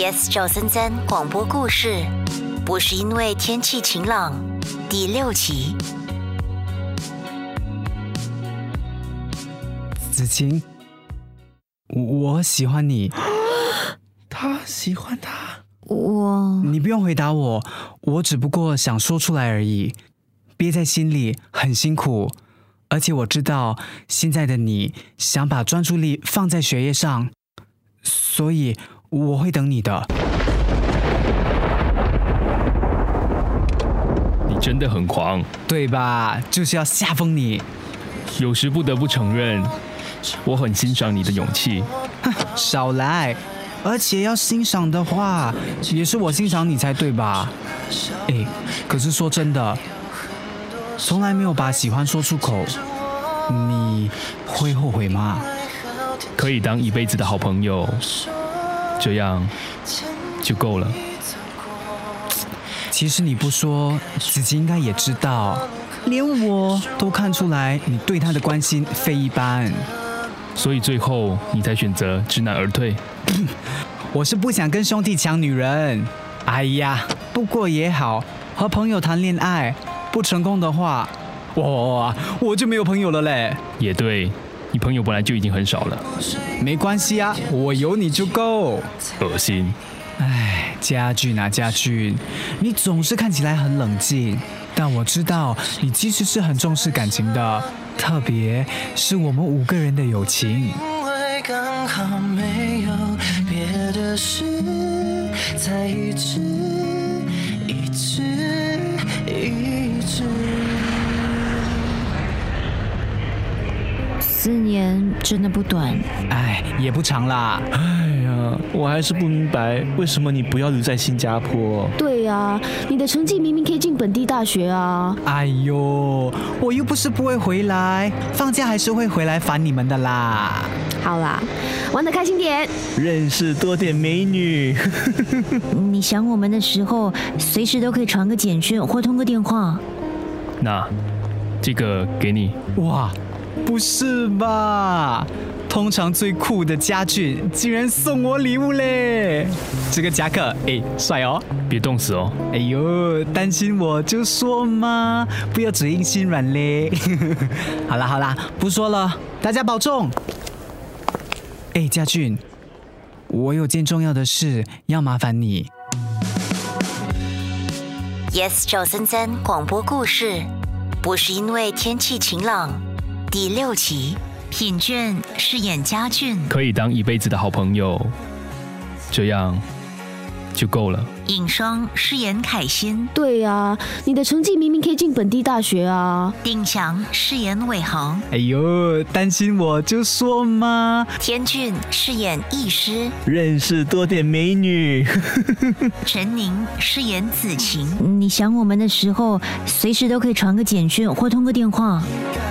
Yes 赵森森广播故事，不是因为天气晴朗，第六集。子晴，我喜欢你。他喜欢他，我你不用回答我，我只不过想说出来而已。憋在心里很辛苦，而且我知道现在的你想把专注力放在学业上，所以我会等你的。你真的很狂，对吧？就是要吓疯你。有时不得不承认，我很欣赏你的勇气。哼少来！而且要欣赏的话，也是我欣赏你才对吧？哎，可是说真的，从来没有把喜欢说出口，你会后悔吗？可以当一辈子的好朋友，这样就够了。其实你不说，子琪应该也知道，连我都看出来你对他的关心非一般。所以最后你才选择知难而退。我是不想跟兄弟抢女人。哎呀，不过也好，和朋友谈恋爱不成功的话，哇，我就没有朋友了嘞。也对，你朋友本来就已经很少了。没关系啊，我有你就够。恶心。哎，家俊啊，家俊，你总是看起来很冷静，但我知道你其实是很重视感情的，特别是我们五个人的友情。因为刚好没有别的事，才一直四年真的不短，哎，也不长啦。哎呀，我还是不明白，为什么你不要留在新加坡？对呀、你的成绩明明可以进本地大学啊。哎呦，我又不是不会回来，放假还是会回来烦你们的啦。好啦，玩的开心点。认识多点美女。你想我们的时候，随时都可以传个简讯或通个电话。那这个给你。哇，不是吧？通常最酷的家俊竟然送我礼物嘞！这个夹克，哎，帅哦！别冻死哦！哎呦，担心我就说嘛，不要只硬心软嘞。好啦好啦，不说了，大家保重。哎，家俊，我有件重要的事要麻烦你。Yes 赵森森广播故事，不是因为天气晴朗，第六集。品俊饰演家俊，可以当一辈子的好朋友，这样就够了。尹双饰演凯欣，对呀、你的成绩明明可以进本地大学啊。丁强饰演伟恒，哎呦，担心我就说嘛。天俊饰演医师，认识多点美女。陈宁饰演子晴，你想我们的时候，随时都可以传个简讯或通个电话。该